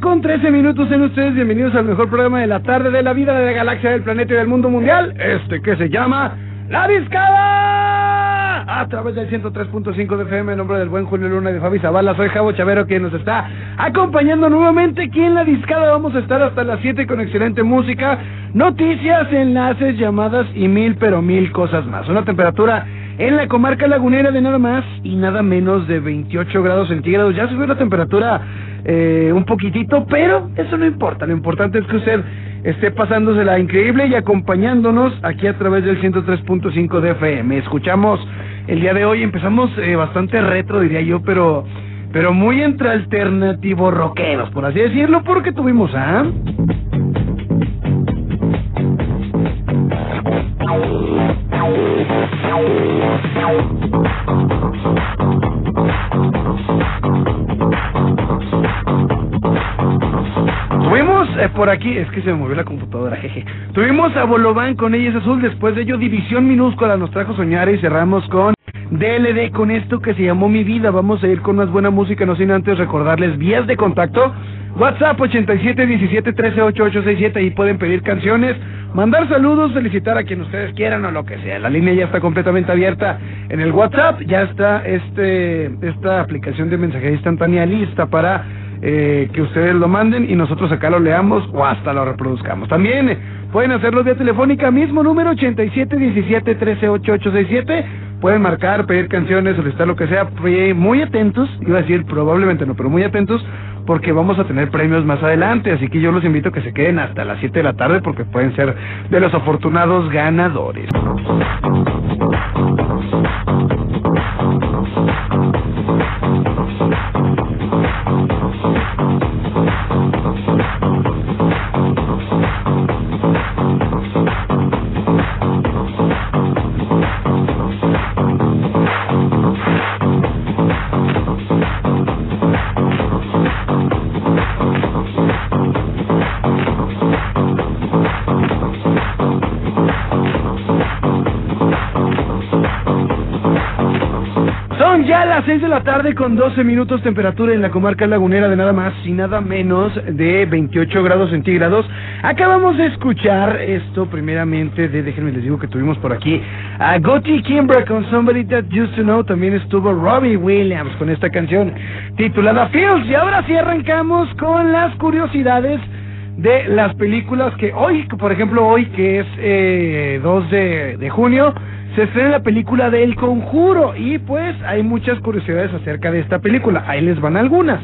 Con 13 minutos en ustedes. Bienvenidos al mejor programa de la tarde, de la vida, de la galaxia, del planeta y del mundo mundial. Este que se llama La Discada. A través del 103.5 de FM, en nombre del buen Julio Luna de Fabi Zavala. Soy Javo Chavero, quien nos está acompañando nuevamente aquí en La Discada. Vamos a estar hasta las 7 con excelente música, noticias, enlaces, llamadas y mil, pero mil cosas más. Una temperatura en la comarca lagunera de nada más y nada menos de 28 grados centígrados. Ya subió la temperatura eh, un poquitito, pero eso no importa. Lo importante es que usted esté pasándosela increíble y acompañándonos aquí a través del 103.5 de FM. Escuchamos el día de hoy, empezamos eh, bastante retro, diría yo, pero pero muy entre alternativo rockeros, por así decirlo, porque tuvimos a... Eh, por aquí, es que se me movió la computadora, jeje. Tuvimos a Bolobán con Ella es Azul, después de ello División Minúscula nos trajo Soñar y cerramos con DLD con esto que se llamó Mi Vida. Vamos a ir con más buena música, no sin antes recordarles vías de contacto. WhatsApp 8717138867, ahí pueden pedir canciones, mandar saludos, felicitar a quien ustedes quieran o lo que sea. La línea ya está completamente abierta en el WhatsApp, ya está este esta aplicación de mensajería instantánea lista para eh, que ustedes lo manden y nosotros acá lo leamos o hasta lo reproduzcamos. También pueden hacerlo vía telefónica, mismo número 8717138867. Pueden marcar, pedir canciones, solicitar lo que sea. Muy atentos, iba a decir probablemente no, pero muy atentos porque vamos a tener premios más adelante. Así que yo los invito a que se queden hasta las 7 de la tarde porque pueden ser de los afortunados ganadores. 6 de la tarde con 12 minutos temperatura en la comarca lagunera de nada más y nada menos de 28 grados centígrados. Acabamos de escuchar esto primeramente de, déjenme les digo que tuvimos por aquí a Gotti Kimbra con Somebody That Used to Know. También estuvo Robbie Williams con esta canción titulada Fields. Y ahora sí arrancamos con las curiosidades de las películas que hoy, por ejemplo, hoy que es eh, 2 de, de junio, se estrena la película de El Conjuro y pues hay muchas curiosidades acerca de esta película. Ahí les van algunas.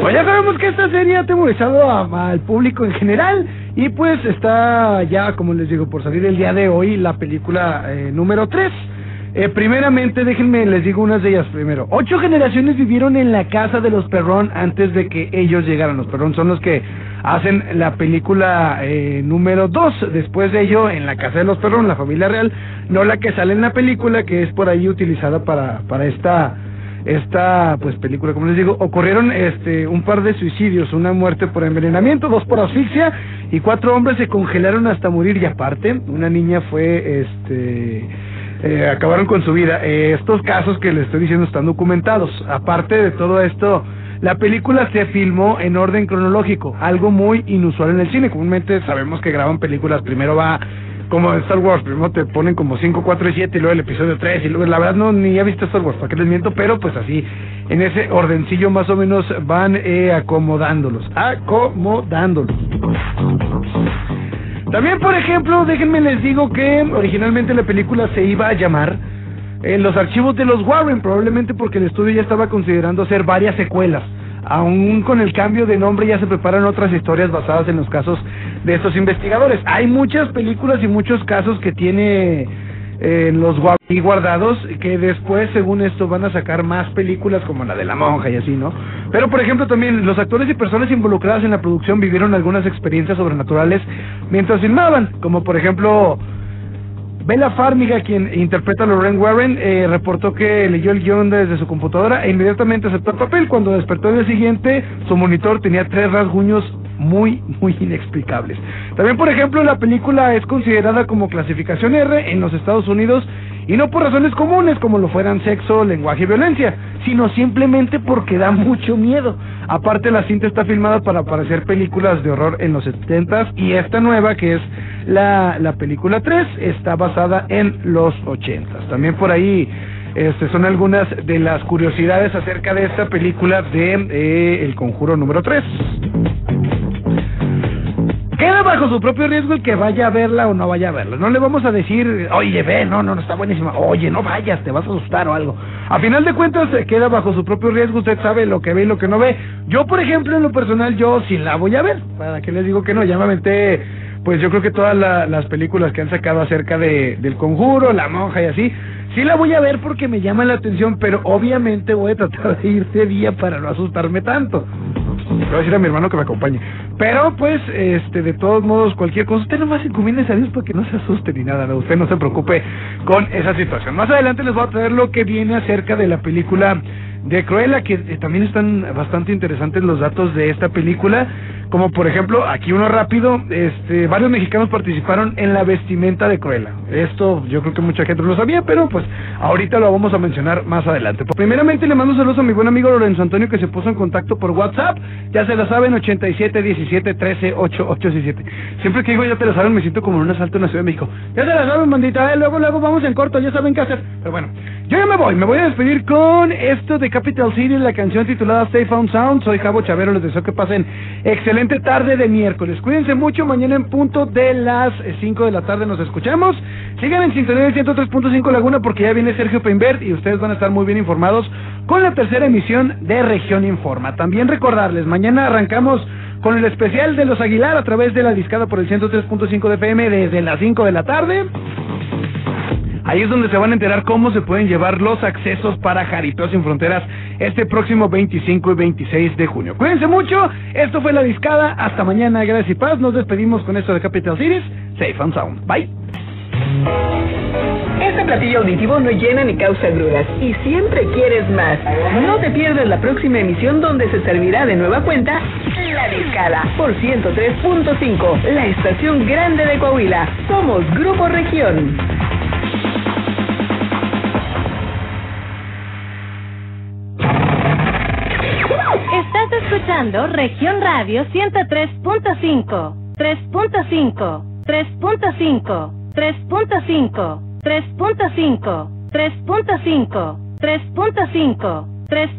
Pues ya sabemos que esta serie ha atemorizado al público en general y pues está ya, como les digo, por salir el día de hoy la película eh, número 3. Eh, primeramente, déjenme, les digo unas de ellas primero. Ocho generaciones vivieron en la casa de los Perrón antes de que ellos llegaran. Los Perrón son los que hacen la película eh, número dos. Después de ello, en la casa de los Perrón, la familia real, no la que sale en la película, que es por ahí utilizada para, para esta esta pues película como les digo ocurrieron este un par de suicidios una muerte por envenenamiento dos por asfixia y cuatro hombres se congelaron hasta morir y aparte una niña fue este eh, acabaron con su vida. Eh, estos casos que les estoy diciendo están documentados. Aparte de todo esto, la película se filmó en orden cronológico, algo muy inusual en el cine. Comúnmente sabemos que graban películas, primero va como en Star Wars, primero te ponen como 5, 4 y 7 y luego el episodio 3 y luego la verdad no ni he visto Star Wars, para que les miento, pero pues así en ese ordencillo más o menos van eh, acomodándolos, acomodándolos. También, por ejemplo, déjenme les digo que originalmente la película se iba a llamar en los archivos de los Warren, probablemente porque el estudio ya estaba considerando hacer varias secuelas. Aún con el cambio de nombre ya se preparan otras historias basadas en los casos de estos investigadores. Hay muchas películas y muchos casos que tiene eh, los y guardados que después según esto van a sacar más películas como la de la monja y así, ¿no? Pero por ejemplo también los actores y personas involucradas en la producción vivieron algunas experiencias sobrenaturales mientras filmaban, como por ejemplo Bella Farmiga, quien interpreta a Lorraine Warren, eh, reportó que leyó el guion desde su computadora e inmediatamente aceptó el papel. Cuando despertó el día siguiente, su monitor tenía tres rasguños muy, muy inexplicables. También, por ejemplo, la película es considerada como clasificación R en los Estados Unidos y no por razones comunes como lo fueran sexo, lenguaje y violencia, sino simplemente porque da mucho miedo. Aparte la cinta está filmada para aparecer películas de horror en los 70 y esta nueva que es la, la película 3 está basada en los 80 También por ahí este, son algunas de las curiosidades acerca de esta película de eh, El Conjuro número 3. Bajo su propio riesgo el que vaya a verla o no vaya a verla. No le vamos a decir, oye, ve, no, no, no está buenísima. Oye, no vayas, te vas a asustar o algo. A final de cuentas, queda bajo su propio riesgo. Usted sabe lo que ve y lo que no ve. Yo, por ejemplo, en lo personal, yo sí la voy a ver. ¿Para qué les digo que no? Ya me aventé, pues yo creo que todas las películas que han sacado acerca de, del conjuro, la monja y así. Sí la voy a ver porque me llama la atención, pero obviamente voy a tratar de ir ese día para no asustarme tanto. Voy a decir a mi hermano que me acompañe. Pero pues, este, de todos modos, cualquier cosa, usted nomás encomiende a Dios para que no se asuste ni nada, ¿no? Usted no se preocupe con esa situación. Más adelante les voy a traer lo que viene acerca de la película de Cruella, que eh, también están bastante interesantes los datos de esta película, como por ejemplo, aquí uno rápido, este, varios mexicanos participaron en la vestimenta de Cruella. Esto yo creo que mucha gente no lo sabía, pero pues ahorita lo vamos a mencionar más adelante. Primeramente le mando saludos a mi buen amigo Lorenzo Antonio que se puso en contacto por WhatsApp, ya se la saben, 87 17 13 8867. Siempre que digo ya te la saben me siento como en un asalto en la Ciudad de México. Ya se la saben, mandita, eh, luego luego vamos en corto, ya saben qué hacer. Pero bueno, yo ya me voy, me voy a despedir con esto de Capital City, la canción titulada Stay Found Sound. Soy Javo Chavero, les deseo que pasen excelente tarde de miércoles. Cuídense mucho, mañana en punto de las 5 de la tarde nos escuchamos. Sigan en sintonía del 103.5 Laguna porque ya viene Sergio Peinbert y ustedes van a estar muy bien informados con la tercera emisión de Región Informa. También recordarles, mañana arrancamos con el especial de los Aguilar a través de la discada por el 103.5 de FM desde las 5 de la tarde. Ahí es donde se van a enterar cómo se pueden llevar los accesos para Jaripeo Sin Fronteras este próximo 25 y 26 de junio. Cuídense mucho, esto fue La Discada, hasta mañana, gracias y paz, nos despedimos con esto de Capital Cities, Safe and Sound, bye. Este platillo auditivo no llena ni causa grudas y siempre quieres más. No te pierdas la próxima emisión donde se servirá de nueva cuenta La Discada por 103.5, la estación grande de Coahuila. Somos Grupo Región. Escuchando Región Radio 103.5, 3.5, 3.5, 3.5, 3.5, 3.5, 3.5, 3.